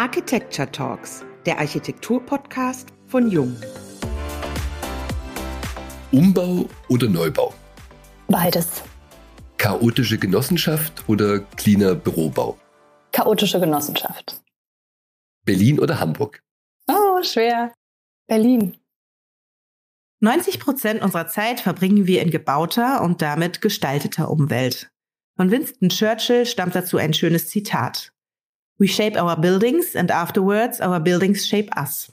Architecture Talks, der Architektur-Podcast von Jung. Umbau oder Neubau? Beides. Chaotische Genossenschaft oder cleaner Bürobau? Chaotische Genossenschaft. Berlin oder Hamburg? Oh, schwer. Berlin. 90 Prozent unserer Zeit verbringen wir in gebauter und damit gestalteter Umwelt. Von Winston Churchill stammt dazu ein schönes Zitat. We shape our buildings and afterwards our buildings shape us.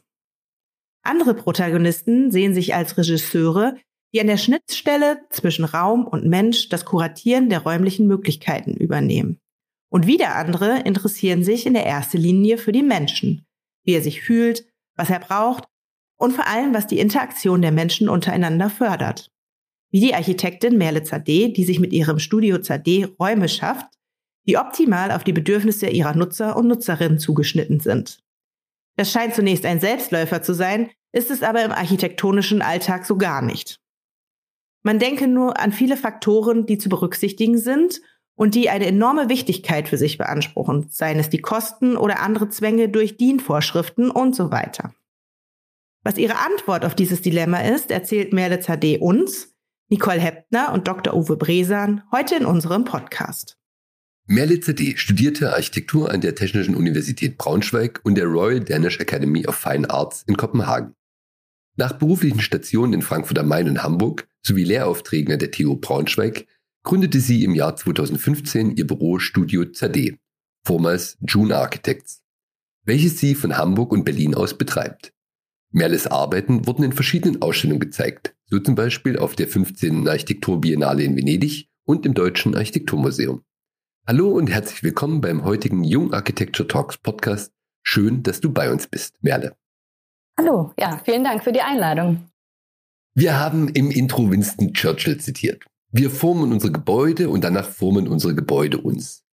Andere Protagonisten sehen sich als Regisseure, die an der Schnittstelle zwischen Raum und Mensch das Kuratieren der räumlichen Möglichkeiten übernehmen. Und wieder andere interessieren sich in der ersten Linie für die Menschen, wie er sich fühlt, was er braucht und vor allem, was die Interaktion der Menschen untereinander fördert. Wie die Architektin Merle Zadeh, die sich mit ihrem Studio Zadeh Räume schafft, die optimal auf die Bedürfnisse ihrer Nutzer und Nutzerinnen zugeschnitten sind. Das scheint zunächst ein Selbstläufer zu sein, ist es aber im architektonischen Alltag so gar nicht. Man denke nur an viele Faktoren, die zu berücksichtigen sind und die eine enorme Wichtigkeit für sich beanspruchen, seien es die Kosten oder andere Zwänge durch DIN-Vorschriften und so weiter. Was ihre Antwort auf dieses Dilemma ist, erzählt Merle Zadeh uns, Nicole Heppner und Dr. Uwe Bresan heute in unserem Podcast. Merle CD studierte Architektur an der Technischen Universität Braunschweig und der Royal Danish Academy of Fine Arts in Kopenhagen. Nach beruflichen Stationen in Frankfurt am Main und Hamburg sowie Lehraufträgen an der TU Braunschweig gründete sie im Jahr 2015 ihr Büro Studio ZD, vormals June Architects, welches sie von Hamburg und Berlin aus betreibt. Merles Arbeiten wurden in verschiedenen Ausstellungen gezeigt, so zum Beispiel auf der 15. Architekturbiennale in Venedig und im Deutschen Architekturmuseum. Hallo und herzlich willkommen beim heutigen Jung Architecture Talks Podcast. Schön, dass du bei uns bist, Merle. Hallo, ja, vielen Dank für die Einladung. Wir haben im Intro Winston Churchill zitiert. Wir formen unsere Gebäude und danach formen unsere Gebäude uns.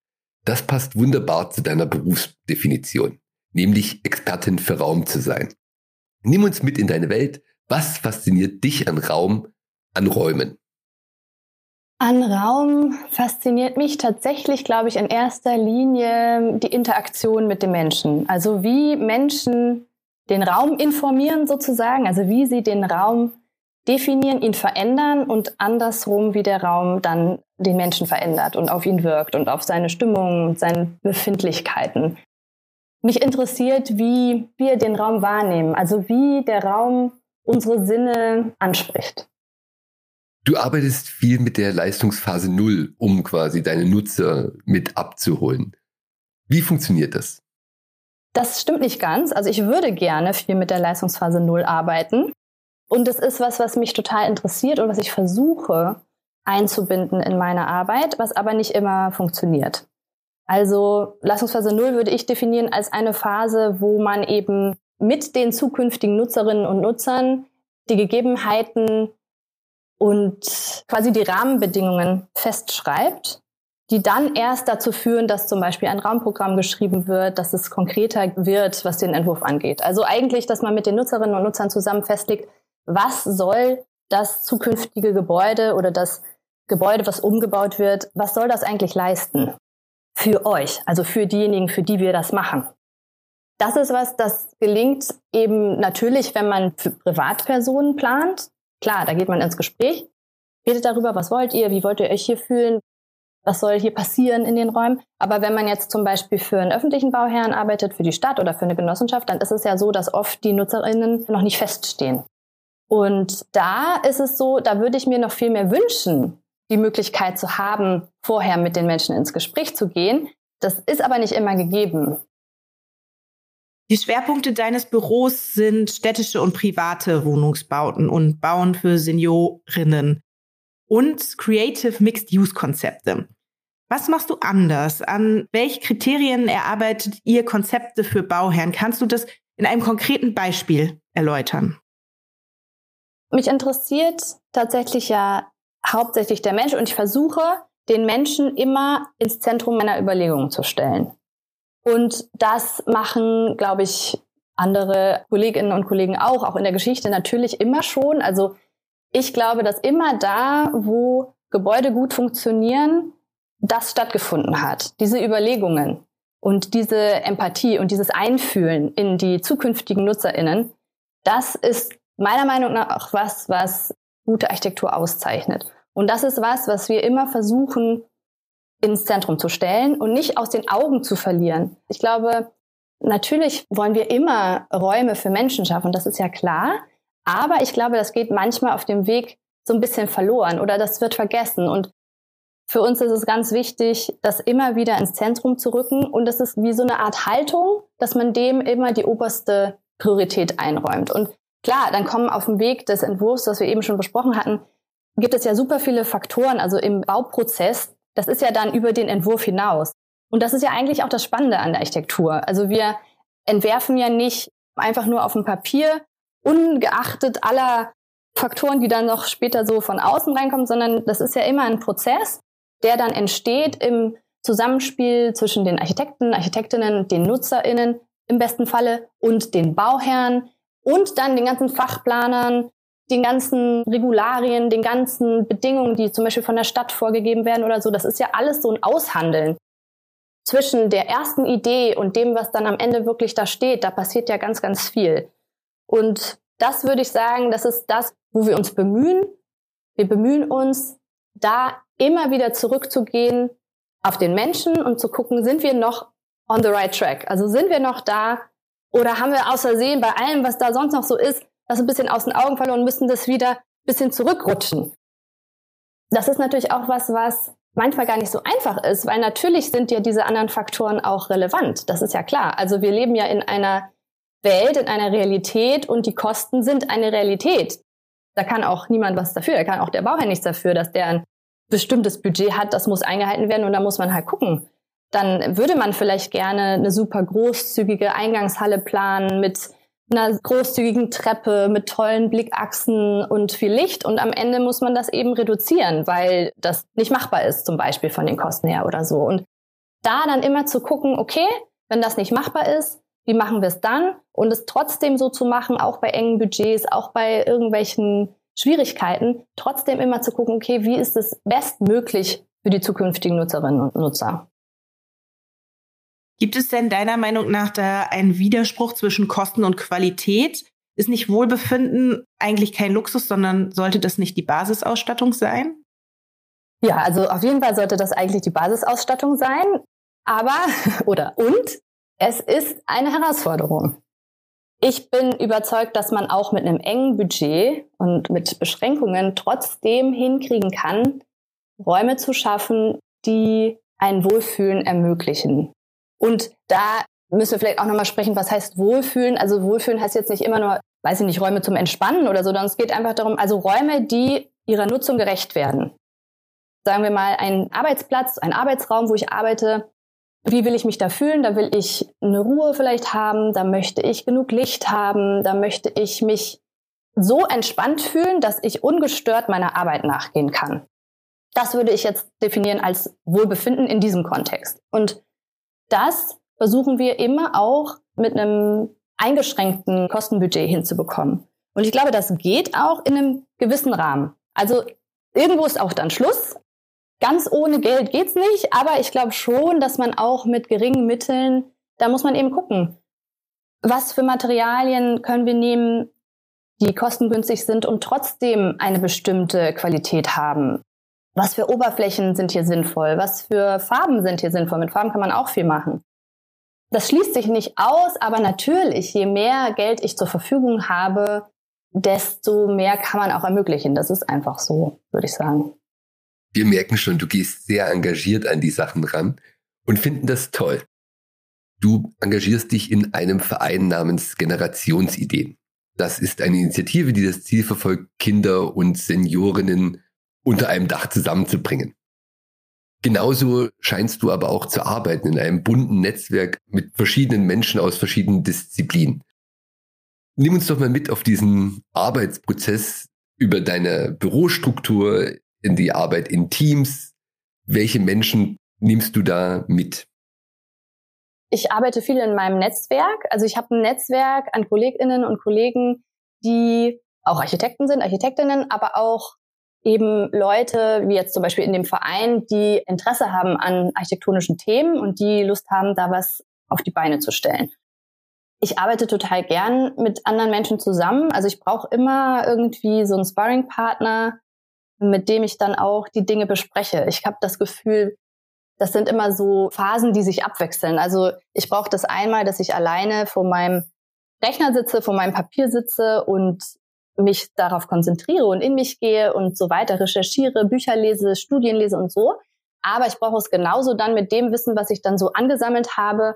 Das passt wunderbar zu deiner Berufsdefinition, nämlich Expertin für Raum zu sein. Nimm uns mit in deine Welt. Was fasziniert dich an Raum, an Räumen? An Raum fasziniert mich tatsächlich, glaube ich, in erster Linie die Interaktion mit dem Menschen. Also wie Menschen den Raum informieren sozusagen, also wie sie den Raum definieren, ihn verändern und andersrum, wie der Raum dann den Menschen verändert und auf ihn wirkt und auf seine Stimmung und seine Befindlichkeiten. Mich interessiert, wie wir den Raum wahrnehmen, also wie der Raum unsere Sinne anspricht. Du arbeitest viel mit der Leistungsphase Null, um quasi deine Nutzer mit abzuholen. Wie funktioniert das? Das stimmt nicht ganz. Also ich würde gerne viel mit der Leistungsphase Null arbeiten. Und das ist was, was mich total interessiert und was ich versuche einzubinden in meine Arbeit, was aber nicht immer funktioniert. Also Leistungsphase Null würde ich definieren als eine Phase, wo man eben mit den zukünftigen Nutzerinnen und Nutzern die Gegebenheiten und quasi die Rahmenbedingungen festschreibt, die dann erst dazu führen, dass zum Beispiel ein Raumprogramm geschrieben wird, dass es konkreter wird, was den Entwurf angeht. Also eigentlich, dass man mit den Nutzerinnen und Nutzern zusammen festlegt, was soll das zukünftige Gebäude oder das Gebäude, was umgebaut wird, was soll das eigentlich leisten? Für euch, also für diejenigen, für die wir das machen. Das ist was, das gelingt eben natürlich, wenn man für Privatpersonen plant. Klar, da geht man ins Gespräch, redet darüber, was wollt ihr, wie wollt ihr euch hier fühlen, was soll hier passieren in den Räumen. Aber wenn man jetzt zum Beispiel für einen öffentlichen Bauherrn arbeitet, für die Stadt oder für eine Genossenschaft, dann ist es ja so, dass oft die NutzerInnen noch nicht feststehen. Und da ist es so, da würde ich mir noch viel mehr wünschen, die Möglichkeit zu haben, vorher mit den Menschen ins Gespräch zu gehen. Das ist aber nicht immer gegeben. Die Schwerpunkte deines Büros sind städtische und private Wohnungsbauten und Bauen für Seniorinnen und Creative Mixed-Use-Konzepte. Was machst du anders? An welche Kriterien erarbeitet ihr Konzepte für Bauherren? Kannst du das in einem konkreten Beispiel erläutern? Mich interessiert tatsächlich ja hauptsächlich der Mensch und ich versuche, den Menschen immer ins Zentrum meiner Überlegungen zu stellen. Und das machen, glaube ich, andere Kolleginnen und Kollegen auch, auch in der Geschichte natürlich immer schon. Also ich glaube, dass immer da, wo Gebäude gut funktionieren, das stattgefunden hat, diese Überlegungen. Und diese Empathie und dieses Einfühlen in die zukünftigen NutzerInnen, das ist meiner Meinung nach auch was, was gute Architektur auszeichnet. Und das ist was, was wir immer versuchen, ins Zentrum zu stellen und nicht aus den Augen zu verlieren. Ich glaube, natürlich wollen wir immer Räume für Menschen schaffen, das ist ja klar. Aber ich glaube, das geht manchmal auf dem Weg so ein bisschen verloren oder das wird vergessen. Und für uns ist es ganz wichtig, das immer wieder ins Zentrum zu rücken. Und es ist wie so eine Art Haltung, dass man dem immer die oberste Priorität einräumt. Und klar, dann kommen auf dem Weg des Entwurfs, was wir eben schon besprochen hatten, gibt es ja super viele Faktoren, also im Bauprozess. Das ist ja dann über den Entwurf hinaus. Und das ist ja eigentlich auch das Spannende an der Architektur. Also wir entwerfen ja nicht einfach nur auf dem Papier, ungeachtet aller Faktoren, die dann noch später so von außen reinkommen, sondern das ist ja immer ein Prozess, der dann entsteht im Zusammenspiel zwischen den Architekten, Architektinnen, den NutzerInnen im besten Falle und den Bauherren und dann den ganzen Fachplanern, den ganzen Regularien, den ganzen Bedingungen, die zum Beispiel von der Stadt vorgegeben werden oder so. Das ist ja alles so ein Aushandeln zwischen der ersten Idee und dem, was dann am Ende wirklich da steht, da passiert ja ganz, ganz viel. Und das würde ich sagen, das ist das, wo wir uns bemühen. Wir bemühen uns, da immer wieder zurückzugehen auf den Menschen und zu gucken, sind wir noch on the right track? Also sind wir noch da oder haben wir außersehen bei allem, was da sonst noch so ist, das ein bisschen aus den Augen verloren und müssen das wieder ein bisschen zurückrutschen? Das ist natürlich auch was, was manchmal gar nicht so einfach ist, weil natürlich sind ja diese anderen Faktoren auch relevant. Das ist ja klar. Also wir leben ja in einer Welt, in einer Realität und die Kosten sind eine Realität. Da kann auch niemand was dafür. Da kann auch der Bauherr nichts dafür, dass der ein bestimmtes Budget hat, das muss eingehalten werden und da muss man halt gucken. Dann würde man vielleicht gerne eine super großzügige Eingangshalle planen mit einer großzügigen Treppe mit tollen Blickachsen und viel Licht. Und am Ende muss man das eben reduzieren, weil das nicht machbar ist, zum Beispiel von den Kosten her oder so. Und da dann immer zu gucken, okay, wenn das nicht machbar ist, wie machen wir es dann? Und es trotzdem so zu machen, auch bei engen Budgets, auch bei irgendwelchen Schwierigkeiten, trotzdem immer zu gucken, okay, wie ist es bestmöglich für die zukünftigen Nutzerinnen und Nutzer? Gibt es denn deiner Meinung nach da einen Widerspruch zwischen Kosten und Qualität? Ist nicht Wohlbefinden eigentlich kein Luxus, sondern sollte das nicht die Basisausstattung sein? Ja, also auf jeden Fall sollte das eigentlich die Basisausstattung sein. Aber, oder und, es ist eine Herausforderung. Ich bin überzeugt, dass man auch mit einem engen Budget und mit Beschränkungen trotzdem hinkriegen kann, Räume zu schaffen, die ein Wohlfühlen ermöglichen. Und da müssen wir vielleicht auch nochmal sprechen, was heißt Wohlfühlen? Also Wohlfühlen heißt jetzt nicht immer nur, weiß ich nicht, Räume zum Entspannen oder so, sondern es geht einfach darum, also Räume, die ihrer Nutzung gerecht werden. Sagen wir mal, ein Arbeitsplatz, ein Arbeitsraum, wo ich arbeite. Wie will ich mich da fühlen? Da will ich eine Ruhe vielleicht haben, da möchte ich genug Licht haben, da möchte ich mich so entspannt fühlen, dass ich ungestört meiner Arbeit nachgehen kann. Das würde ich jetzt definieren als Wohlbefinden in diesem Kontext. Und das versuchen wir immer auch mit einem eingeschränkten Kostenbudget hinzubekommen. Und ich glaube, das geht auch in einem gewissen Rahmen. Also irgendwo ist auch dann Schluss. Ganz ohne Geld geht's nicht, aber ich glaube schon, dass man auch mit geringen Mitteln, da muss man eben gucken, was für Materialien können wir nehmen, die kostengünstig sind und trotzdem eine bestimmte Qualität haben. Was für Oberflächen sind hier sinnvoll? Was für Farben sind hier sinnvoll? Mit Farben kann man auch viel machen. Das schließt sich nicht aus, aber natürlich, je mehr Geld ich zur Verfügung habe, desto mehr kann man auch ermöglichen. Das ist einfach so, würde ich sagen. Wir merken schon, du gehst sehr engagiert an die Sachen ran und finden das toll. Du engagierst dich in einem Verein namens Generationsideen. Das ist eine Initiative, die das Ziel verfolgt, Kinder und Seniorinnen unter einem Dach zusammenzubringen. Genauso scheinst du aber auch zu arbeiten in einem bunten Netzwerk mit verschiedenen Menschen aus verschiedenen Disziplinen. Nimm uns doch mal mit auf diesen Arbeitsprozess über deine Bürostruktur, in die Arbeit in Teams. Welche Menschen nimmst du da mit? Ich arbeite viel in meinem Netzwerk. Also ich habe ein Netzwerk an Kolleginnen und Kollegen, die auch Architekten sind, Architektinnen, aber auch eben Leute, wie jetzt zum Beispiel in dem Verein, die Interesse haben an architektonischen Themen und die Lust haben, da was auf die Beine zu stellen. Ich arbeite total gern mit anderen Menschen zusammen. Also ich brauche immer irgendwie so einen Sparring-Partner, mit dem ich dann auch die Dinge bespreche. Ich habe das Gefühl, das sind immer so Phasen, die sich abwechseln. Also ich brauche das einmal, dass ich alleine vor meinem Rechner sitze, vor meinem Papier sitze und mich darauf konzentriere und in mich gehe und so weiter recherchiere, Bücher lese, Studien lese und so. Aber ich brauche es genauso dann mit dem Wissen, was ich dann so angesammelt habe,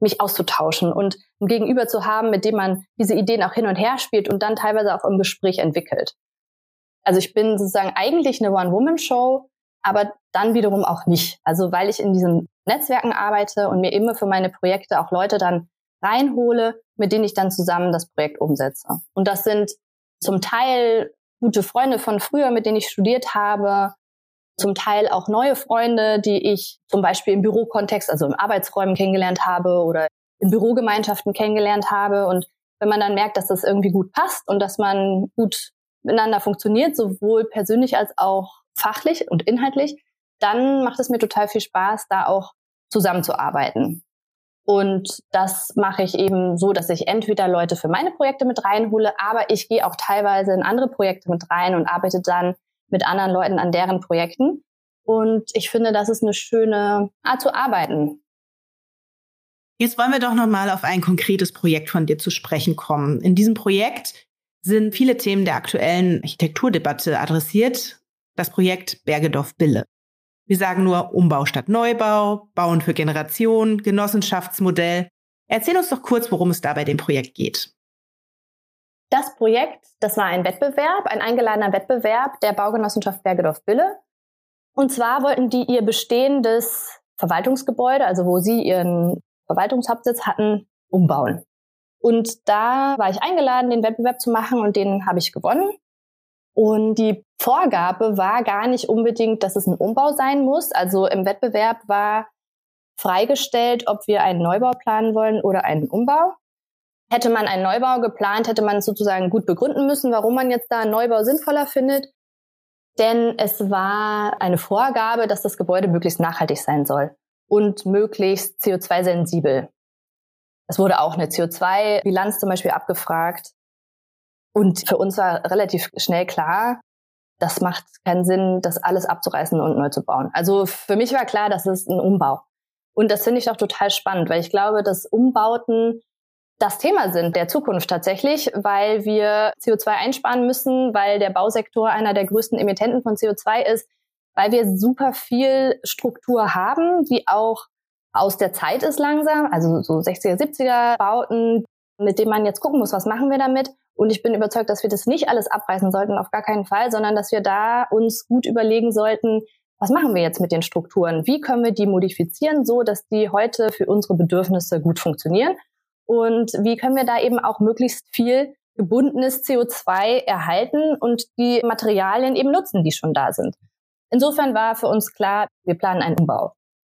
mich auszutauschen und ein Gegenüber zu haben, mit dem man diese Ideen auch hin und her spielt und dann teilweise auch im Gespräch entwickelt. Also ich bin sozusagen eigentlich eine One-Woman-Show, aber dann wiederum auch nicht. Also weil ich in diesen Netzwerken arbeite und mir immer für meine Projekte auch Leute dann reinhole, mit denen ich dann zusammen das Projekt umsetze. Und das sind zum Teil gute Freunde von früher, mit denen ich studiert habe, zum Teil auch neue Freunde, die ich zum Beispiel im Bürokontext, also im Arbeitsräumen kennengelernt habe oder in Bürogemeinschaften kennengelernt habe. Und wenn man dann merkt, dass das irgendwie gut passt und dass man gut miteinander funktioniert, sowohl persönlich als auch fachlich und inhaltlich, dann macht es mir total viel Spaß, da auch zusammenzuarbeiten. Und das mache ich eben so, dass ich entweder Leute für meine Projekte mit reinhole, aber ich gehe auch teilweise in andere Projekte mit rein und arbeite dann mit anderen Leuten an deren Projekten. Und ich finde, das ist eine schöne Art zu arbeiten. Jetzt wollen wir doch noch mal auf ein konkretes Projekt von dir zu sprechen kommen. In diesem Projekt sind viele Themen der aktuellen Architekturdebatte adressiert. Das Projekt Bergedorf-Bille. Wir sagen nur Umbau statt Neubau, Bauen für Generationen, Genossenschaftsmodell. Erzähl uns doch kurz, worum es da bei dem Projekt geht. Das Projekt, das war ein Wettbewerb, ein eingeladener Wettbewerb der Baugenossenschaft Bergedorf-Bille. Und zwar wollten die ihr bestehendes Verwaltungsgebäude, also wo sie ihren Verwaltungshauptsitz hatten, umbauen. Und da war ich eingeladen, den Wettbewerb zu machen und den habe ich gewonnen. Und die Vorgabe war gar nicht unbedingt, dass es ein Umbau sein muss. Also im Wettbewerb war freigestellt, ob wir einen Neubau planen wollen oder einen Umbau. Hätte man einen Neubau geplant, hätte man sozusagen gut begründen müssen, warum man jetzt da einen Neubau sinnvoller findet. Denn es war eine Vorgabe, dass das Gebäude möglichst nachhaltig sein soll und möglichst CO2-sensibel. Es wurde auch eine CO2-Bilanz zum Beispiel abgefragt. Und für uns war relativ schnell klar, das macht keinen Sinn, das alles abzureißen und neu zu bauen. Also für mich war klar, das ist ein Umbau. Und das finde ich auch total spannend, weil ich glaube, dass Umbauten das Thema sind der Zukunft tatsächlich, weil wir CO2 einsparen müssen, weil der Bausektor einer der größten Emittenten von CO2 ist, weil wir super viel Struktur haben, die auch aus der Zeit ist langsam, also so 60er, 70er Bauten, mit denen man jetzt gucken muss, was machen wir damit und ich bin überzeugt, dass wir das nicht alles abreißen sollten, auf gar keinen Fall, sondern dass wir da uns gut überlegen sollten, was machen wir jetzt mit den Strukturen? Wie können wir die modifizieren, so dass die heute für unsere Bedürfnisse gut funktionieren? Und wie können wir da eben auch möglichst viel gebundenes CO2 erhalten und die Materialien eben nutzen, die schon da sind? Insofern war für uns klar, wir planen einen Umbau.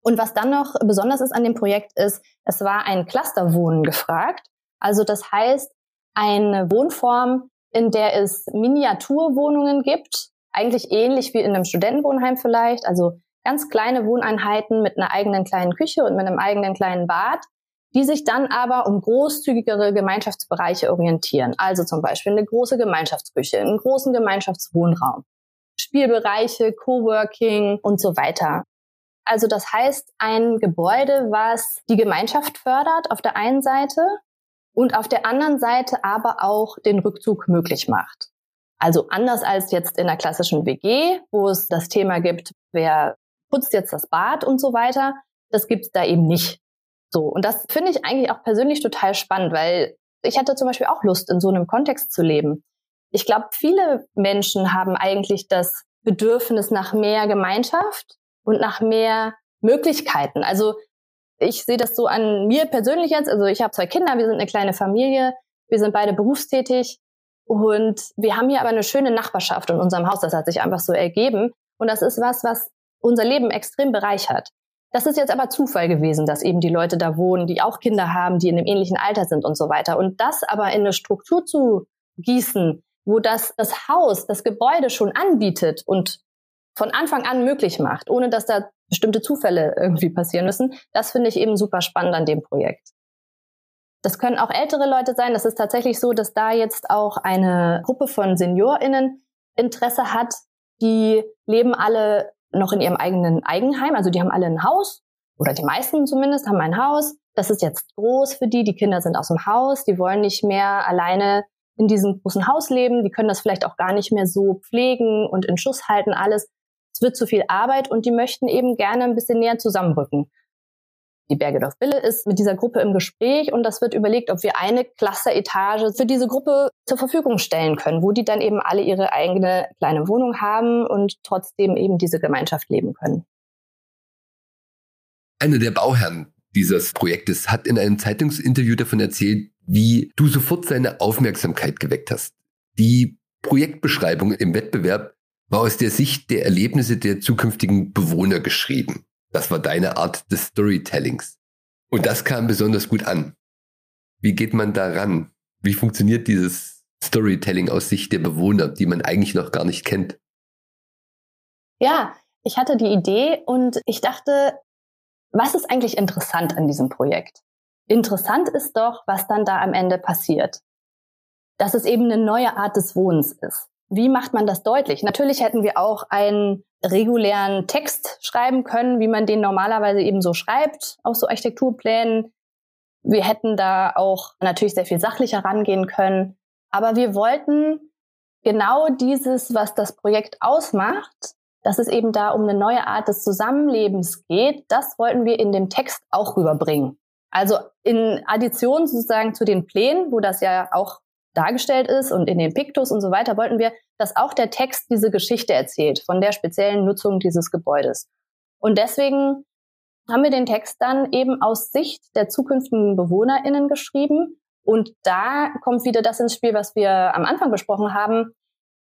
Und was dann noch besonders ist an dem Projekt ist, es war ein Clusterwohnen gefragt. Also das heißt, eine Wohnform, in der es Miniaturwohnungen gibt, eigentlich ähnlich wie in einem Studentenwohnheim vielleicht, also ganz kleine Wohneinheiten mit einer eigenen kleinen Küche und mit einem eigenen kleinen Bad, die sich dann aber um großzügigere Gemeinschaftsbereiche orientieren. Also zum Beispiel eine große Gemeinschaftsküche, einen großen Gemeinschaftswohnraum, Spielbereiche, Coworking und so weiter. Also das heißt, ein Gebäude, was die Gemeinschaft fördert auf der einen Seite und auf der anderen Seite aber auch den Rückzug möglich macht. Also anders als jetzt in der klassischen WG, wo es das Thema gibt, wer putzt jetzt das Bad und so weiter, das gibt's da eben nicht. So. Und das finde ich eigentlich auch persönlich total spannend, weil ich hatte zum Beispiel auch Lust, in so einem Kontext zu leben. Ich glaube, viele Menschen haben eigentlich das Bedürfnis nach mehr Gemeinschaft und nach mehr Möglichkeiten. Also ich sehe das so an mir persönlich jetzt. Also ich habe zwei Kinder, wir sind eine kleine Familie, wir sind beide berufstätig und wir haben hier aber eine schöne Nachbarschaft in unserem Haus. Das hat sich einfach so ergeben. Und das ist was, was unser Leben extrem bereichert. Das ist jetzt aber Zufall gewesen, dass eben die Leute da wohnen, die auch Kinder haben, die in einem ähnlichen Alter sind und so weiter. Und das aber in eine Struktur zu gießen, wo das das Haus, das Gebäude schon anbietet und von Anfang an möglich macht, ohne dass da bestimmte Zufälle irgendwie passieren müssen. Das finde ich eben super spannend an dem Projekt. Das können auch ältere Leute sein. Das ist tatsächlich so, dass da jetzt auch eine Gruppe von SeniorInnen Interesse hat. Die leben alle noch in ihrem eigenen Eigenheim. Also die haben alle ein Haus oder die meisten zumindest haben ein Haus. Das ist jetzt groß für die. Die Kinder sind aus dem Haus. Die wollen nicht mehr alleine in diesem großen Haus leben. Die können das vielleicht auch gar nicht mehr so pflegen und in Schuss halten alles. Es wird zu viel Arbeit und die möchten eben gerne ein bisschen näher zusammenrücken. Die Bergedorf Bille ist mit dieser Gruppe im Gespräch und das wird überlegt, ob wir eine Cluster-Etage für diese Gruppe zur Verfügung stellen können, wo die dann eben alle ihre eigene kleine Wohnung haben und trotzdem eben diese Gemeinschaft leben können. Einer der Bauherren dieses Projektes hat in einem Zeitungsinterview davon erzählt, wie du sofort seine Aufmerksamkeit geweckt hast. Die Projektbeschreibung im Wettbewerb war aus der Sicht der Erlebnisse der zukünftigen Bewohner geschrieben. Das war deine Art des Storytellings. Und das kam besonders gut an. Wie geht man daran? Wie funktioniert dieses Storytelling aus Sicht der Bewohner, die man eigentlich noch gar nicht kennt? Ja, ich hatte die Idee und ich dachte, was ist eigentlich interessant an diesem Projekt? Interessant ist doch, was dann da am Ende passiert. Dass es eben eine neue Art des Wohnens ist. Wie macht man das deutlich? Natürlich hätten wir auch einen regulären Text schreiben können, wie man den normalerweise eben so schreibt, auf so Architekturplänen. Wir hätten da auch natürlich sehr viel sachlicher rangehen können. Aber wir wollten genau dieses, was das Projekt ausmacht, dass es eben da um eine neue Art des Zusammenlebens geht, das wollten wir in dem Text auch rüberbringen. Also in Addition sozusagen zu den Plänen, wo das ja auch dargestellt ist und in den Pictus und so weiter, wollten wir, dass auch der Text diese Geschichte erzählt von der speziellen Nutzung dieses Gebäudes. Und deswegen haben wir den Text dann eben aus Sicht der zukünftigen BewohnerInnen geschrieben. Und da kommt wieder das ins Spiel, was wir am Anfang besprochen haben.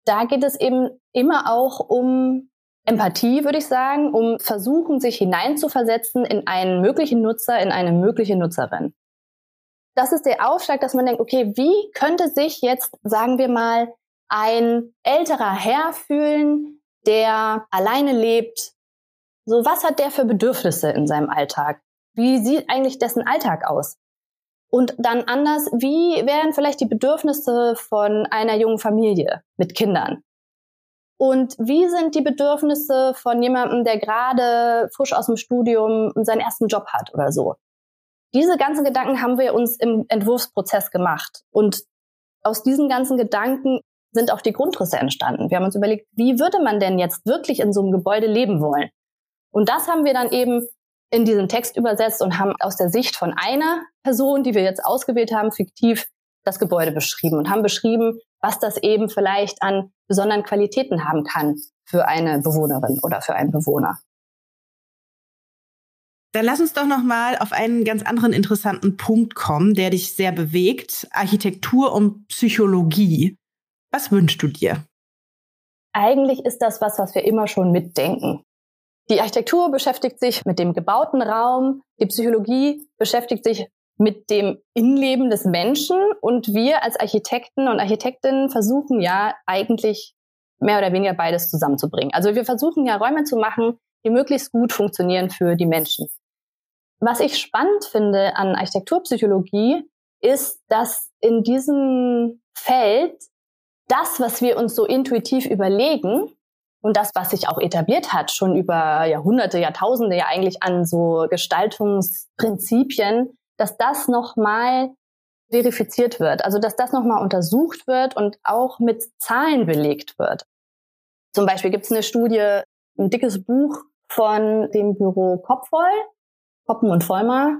Da geht es eben immer auch um Empathie, würde ich sagen, um versuchen, sich hineinzuversetzen in einen möglichen Nutzer, in eine mögliche Nutzerin das ist der Aufschlag, dass man denkt, okay, wie könnte sich jetzt, sagen wir mal, ein älterer Herr fühlen, der alleine lebt? So, was hat der für Bedürfnisse in seinem Alltag? Wie sieht eigentlich dessen Alltag aus? Und dann anders, wie wären vielleicht die Bedürfnisse von einer jungen Familie mit Kindern? Und wie sind die Bedürfnisse von jemandem, der gerade frisch aus dem Studium seinen ersten Job hat oder so? Diese ganzen Gedanken haben wir uns im Entwurfsprozess gemacht. Und aus diesen ganzen Gedanken sind auch die Grundrisse entstanden. Wir haben uns überlegt, wie würde man denn jetzt wirklich in so einem Gebäude leben wollen? Und das haben wir dann eben in diesen Text übersetzt und haben aus der Sicht von einer Person, die wir jetzt ausgewählt haben, fiktiv das Gebäude beschrieben und haben beschrieben, was das eben vielleicht an besonderen Qualitäten haben kann für eine Bewohnerin oder für einen Bewohner. Dann lass uns doch noch mal auf einen ganz anderen interessanten Punkt kommen, der dich sehr bewegt: Architektur und Psychologie. Was wünschst du dir? Eigentlich ist das was, was wir immer schon mitdenken. Die Architektur beschäftigt sich mit dem gebauten Raum, die Psychologie beschäftigt sich mit dem Innenleben des Menschen und wir als Architekten und Architektinnen versuchen ja eigentlich mehr oder weniger beides zusammenzubringen. Also wir versuchen ja Räume zu machen, die möglichst gut funktionieren für die Menschen. Was ich spannend finde an Architekturpsychologie ist, dass in diesem Feld das, was wir uns so intuitiv überlegen und das, was sich auch etabliert hat, schon über Jahrhunderte, Jahrtausende ja eigentlich an so Gestaltungsprinzipien, dass das nochmal verifiziert wird, also dass das nochmal untersucht wird und auch mit Zahlen belegt wird. Zum Beispiel gibt es eine Studie, ein dickes Buch von dem Büro Kopfvoll, Poppen und Vollmer.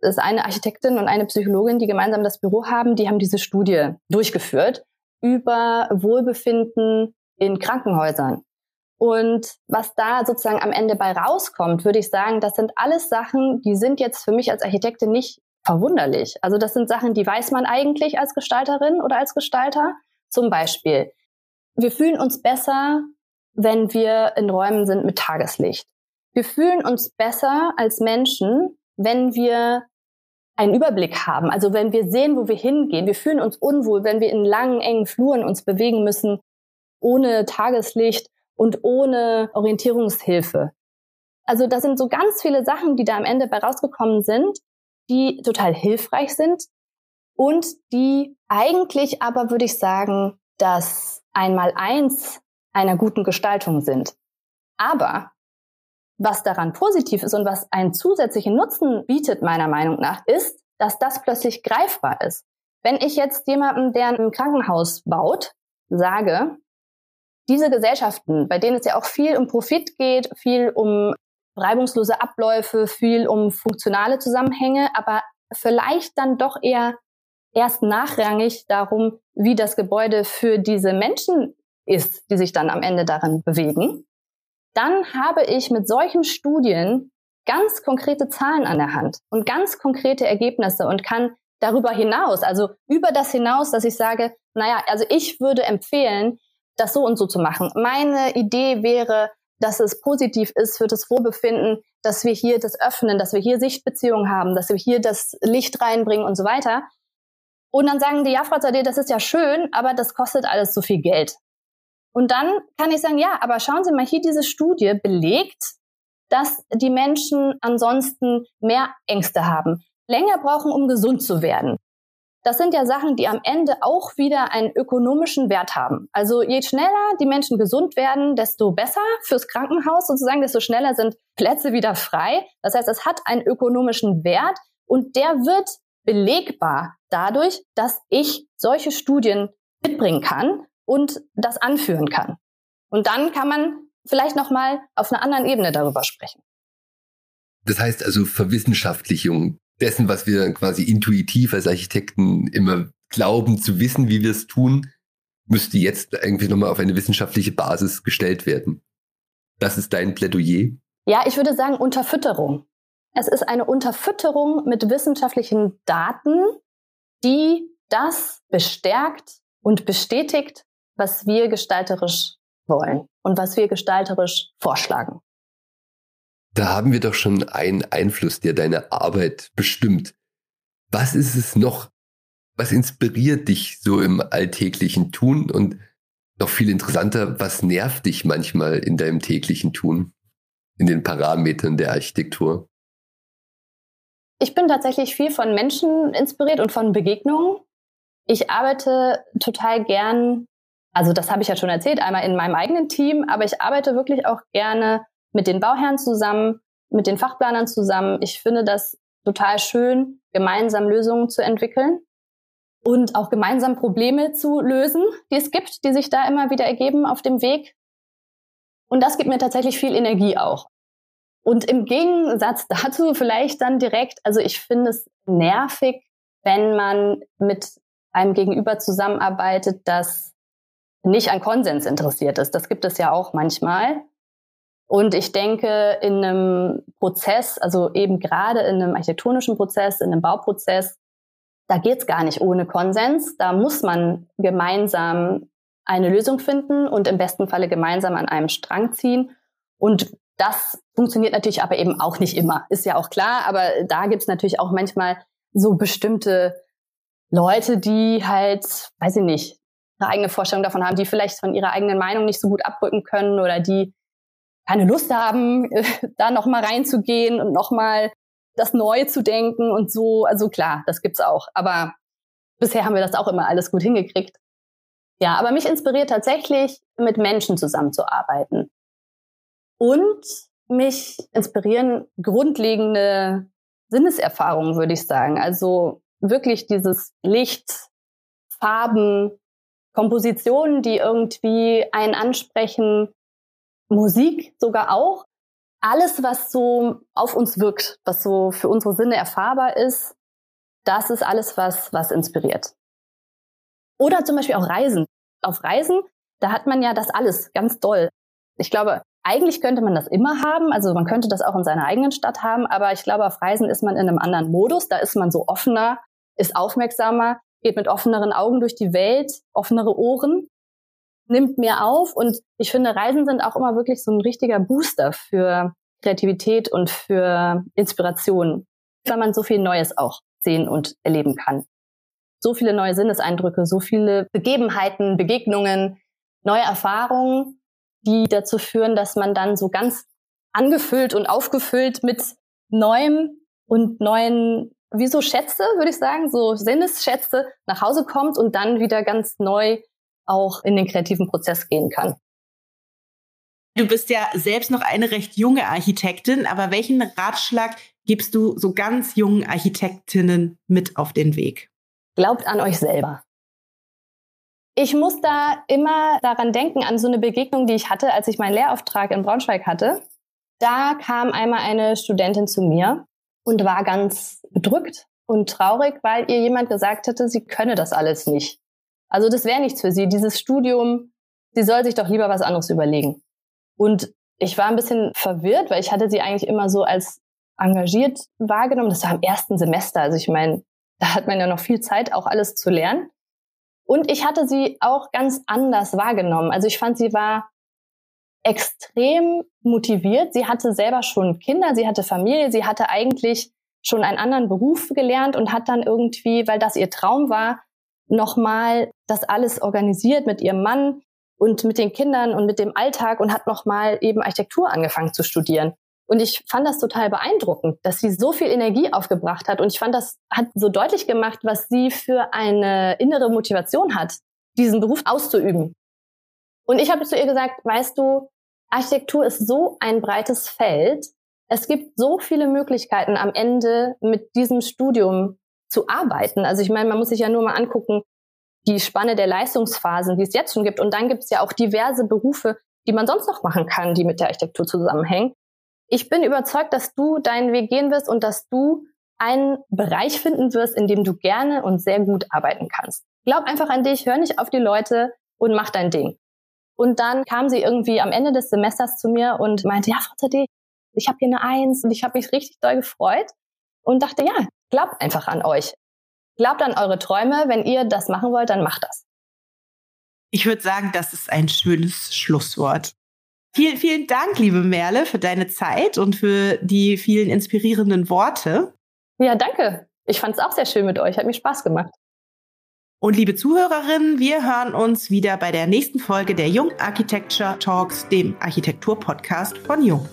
Das ist eine Architektin und eine Psychologin, die gemeinsam das Büro haben. Die haben diese Studie durchgeführt über Wohlbefinden in Krankenhäusern. Und was da sozusagen am Ende bei rauskommt, würde ich sagen, das sind alles Sachen, die sind jetzt für mich als Architektin nicht verwunderlich. Also das sind Sachen, die weiß man eigentlich als Gestalterin oder als Gestalter. Zum Beispiel, wir fühlen uns besser, wenn wir in Räumen sind mit Tageslicht. Wir fühlen uns besser als Menschen, wenn wir einen Überblick haben. Also wenn wir sehen, wo wir hingehen, wir fühlen uns unwohl, wenn wir in langen, engen Fluren uns bewegen müssen, ohne Tageslicht und ohne Orientierungshilfe. Also das sind so ganz viele Sachen, die da am Ende bei rausgekommen sind, die total hilfreich sind und die eigentlich aber, würde ich sagen, das Einmal-Eins einer guten Gestaltung sind. Aber was daran positiv ist und was einen zusätzlichen Nutzen bietet, meiner Meinung nach, ist, dass das plötzlich greifbar ist. Wenn ich jetzt jemandem, der ein Krankenhaus baut, sage, diese Gesellschaften, bei denen es ja auch viel um Profit geht, viel um reibungslose Abläufe, viel um funktionale Zusammenhänge, aber vielleicht dann doch eher erst nachrangig darum, wie das Gebäude für diese Menschen ist, die sich dann am Ende darin bewegen, dann habe ich mit solchen Studien ganz konkrete Zahlen an der Hand und ganz konkrete Ergebnisse und kann darüber hinaus, also über das hinaus, dass ich sage, naja, also ich würde empfehlen, das so und so zu machen. Meine Idee wäre, dass es positiv ist für das Wohlbefinden, dass wir hier das öffnen, dass wir hier Sichtbeziehungen haben, dass wir hier das Licht reinbringen und so weiter. Und dann sagen die, ja, Frau Zadeh, das ist ja schön, aber das kostet alles so viel Geld. Und dann kann ich sagen, ja, aber schauen Sie mal, hier diese Studie belegt, dass die Menschen ansonsten mehr Ängste haben, länger brauchen, um gesund zu werden. Das sind ja Sachen, die am Ende auch wieder einen ökonomischen Wert haben. Also je schneller die Menschen gesund werden, desto besser fürs Krankenhaus sozusagen, desto schneller sind Plätze wieder frei. Das heißt, es hat einen ökonomischen Wert und der wird belegbar dadurch, dass ich solche Studien mitbringen kann und das anführen kann. Und dann kann man vielleicht noch mal auf einer anderen Ebene darüber sprechen. Das heißt also Verwissenschaftlichung dessen, was wir quasi intuitiv als Architekten immer glauben zu wissen, wie wir es tun, müsste jetzt irgendwie nochmal auf eine wissenschaftliche Basis gestellt werden. Das ist dein Plädoyer? Ja, ich würde sagen Unterfütterung. Es ist eine Unterfütterung mit wissenschaftlichen Daten, die das bestärkt und bestätigt, was wir gestalterisch wollen und was wir gestalterisch vorschlagen. Da haben wir doch schon einen Einfluss, der deine Arbeit bestimmt. Was ist es noch? Was inspiriert dich so im alltäglichen Tun? Und noch viel interessanter, was nervt dich manchmal in deinem täglichen Tun, in den Parametern der Architektur? Ich bin tatsächlich viel von Menschen inspiriert und von Begegnungen. Ich arbeite total gern also das habe ich ja schon erzählt, einmal in meinem eigenen Team, aber ich arbeite wirklich auch gerne mit den Bauherren zusammen, mit den Fachplanern zusammen. Ich finde das total schön, gemeinsam Lösungen zu entwickeln und auch gemeinsam Probleme zu lösen, die es gibt, die sich da immer wieder ergeben auf dem Weg. Und das gibt mir tatsächlich viel Energie auch. Und im Gegensatz dazu vielleicht dann direkt, also ich finde es nervig, wenn man mit einem Gegenüber zusammenarbeitet, das nicht an Konsens interessiert ist. Das gibt es ja auch manchmal. Und ich denke, in einem Prozess, also eben gerade in einem architektonischen Prozess, in einem Bauprozess, da geht's gar nicht ohne Konsens. Da muss man gemeinsam eine Lösung finden und im besten Falle gemeinsam an einem Strang ziehen. Und das funktioniert natürlich aber eben auch nicht immer. Ist ja auch klar, aber da gibt's natürlich auch manchmal so bestimmte Leute, die halt, weiß ich nicht, eine eigene Vorstellung davon haben, die vielleicht von ihrer eigenen Meinung nicht so gut abrücken können oder die keine Lust haben, da nochmal reinzugehen und nochmal das Neue zu denken und so. Also klar, das gibt's auch. Aber bisher haben wir das auch immer alles gut hingekriegt. Ja, aber mich inspiriert tatsächlich, mit Menschen zusammenzuarbeiten. Und mich inspirieren grundlegende Sinneserfahrungen, würde ich sagen. Also wirklich dieses Licht, Farben, Kompositionen, die irgendwie einen ansprechen, Musik sogar auch. Alles, was so auf uns wirkt, was so für unsere Sinne erfahrbar ist, das ist alles, was, was inspiriert. Oder zum Beispiel auch Reisen. Auf Reisen, da hat man ja das alles ganz doll. Ich glaube, eigentlich könnte man das immer haben, also man könnte das auch in seiner eigenen Stadt haben, aber ich glaube, auf Reisen ist man in einem anderen Modus, da ist man so offener, ist aufmerksamer, geht mit offeneren Augen durch die Welt, offenere Ohren, nimmt mehr auf. Und ich finde, Reisen sind auch immer wirklich so ein richtiger Booster für Kreativität und für Inspiration, weil man so viel Neues auch sehen und erleben kann. So viele neue Sinneseindrücke, so viele Begebenheiten, Begegnungen, neue Erfahrungen, die dazu führen, dass man dann so ganz angefüllt und aufgefüllt mit Neuem und neuen, wie so Schätze, würde ich sagen, so Sinnesschätze nach Hause kommt und dann wieder ganz neu auch in den kreativen Prozess gehen kann. Du bist ja selbst noch eine recht junge Architektin, aber welchen Ratschlag gibst du so ganz jungen Architektinnen mit auf den Weg? Glaubt an euch selber. Ich muss da immer daran denken, an so eine Begegnung, die ich hatte, als ich meinen Lehrauftrag in Braunschweig hatte. Da kam einmal eine Studentin zu mir und war ganz bedrückt und traurig, weil ihr jemand gesagt hatte, sie könne das alles nicht. Also das wäre nichts für sie. Dieses Studium, sie soll sich doch lieber was anderes überlegen. Und ich war ein bisschen verwirrt, weil ich hatte sie eigentlich immer so als engagiert wahrgenommen. Das war im ersten Semester. Also ich meine, da hat man ja noch viel Zeit, auch alles zu lernen. Und ich hatte sie auch ganz anders wahrgenommen. Also ich fand, sie war extrem motiviert. Sie hatte selber schon Kinder, sie hatte Familie, sie hatte eigentlich schon einen anderen Beruf gelernt und hat dann irgendwie, weil das ihr Traum war, nochmal das alles organisiert mit ihrem Mann und mit den Kindern und mit dem Alltag und hat nochmal eben Architektur angefangen zu studieren. Und ich fand das total beeindruckend, dass sie so viel Energie aufgebracht hat. Und ich fand, das hat so deutlich gemacht, was sie für eine innere Motivation hat, diesen Beruf auszuüben. Und ich habe zu ihr gesagt, weißt du, Architektur ist so ein breites Feld. Es gibt so viele Möglichkeiten am Ende mit diesem Studium zu arbeiten. Also ich meine, man muss sich ja nur mal angucken, die Spanne der Leistungsphasen, die es jetzt schon gibt. Und dann gibt es ja auch diverse Berufe, die man sonst noch machen kann, die mit der Architektur zusammenhängen. Ich bin überzeugt, dass du deinen Weg gehen wirst und dass du einen Bereich finden wirst, in dem du gerne und sehr gut arbeiten kannst. Glaub einfach an dich, hör nicht auf die Leute und mach dein Ding. Und dann kam sie irgendwie am Ende des Semesters zu mir und meinte, ja, Frau ZD, ich habe hier eine Eins und ich habe mich richtig doll gefreut und dachte, ja, glaubt einfach an euch. Glaubt an eure Träume. Wenn ihr das machen wollt, dann macht das. Ich würde sagen, das ist ein schönes Schlusswort. Vielen, vielen Dank, liebe Merle, für deine Zeit und für die vielen inspirierenden Worte. Ja, danke. Ich fand es auch sehr schön mit euch. Hat mir Spaß gemacht. Und liebe Zuhörerinnen, wir hören uns wieder bei der nächsten Folge der Jung Architecture Talks, dem Architektur-Podcast von Jung.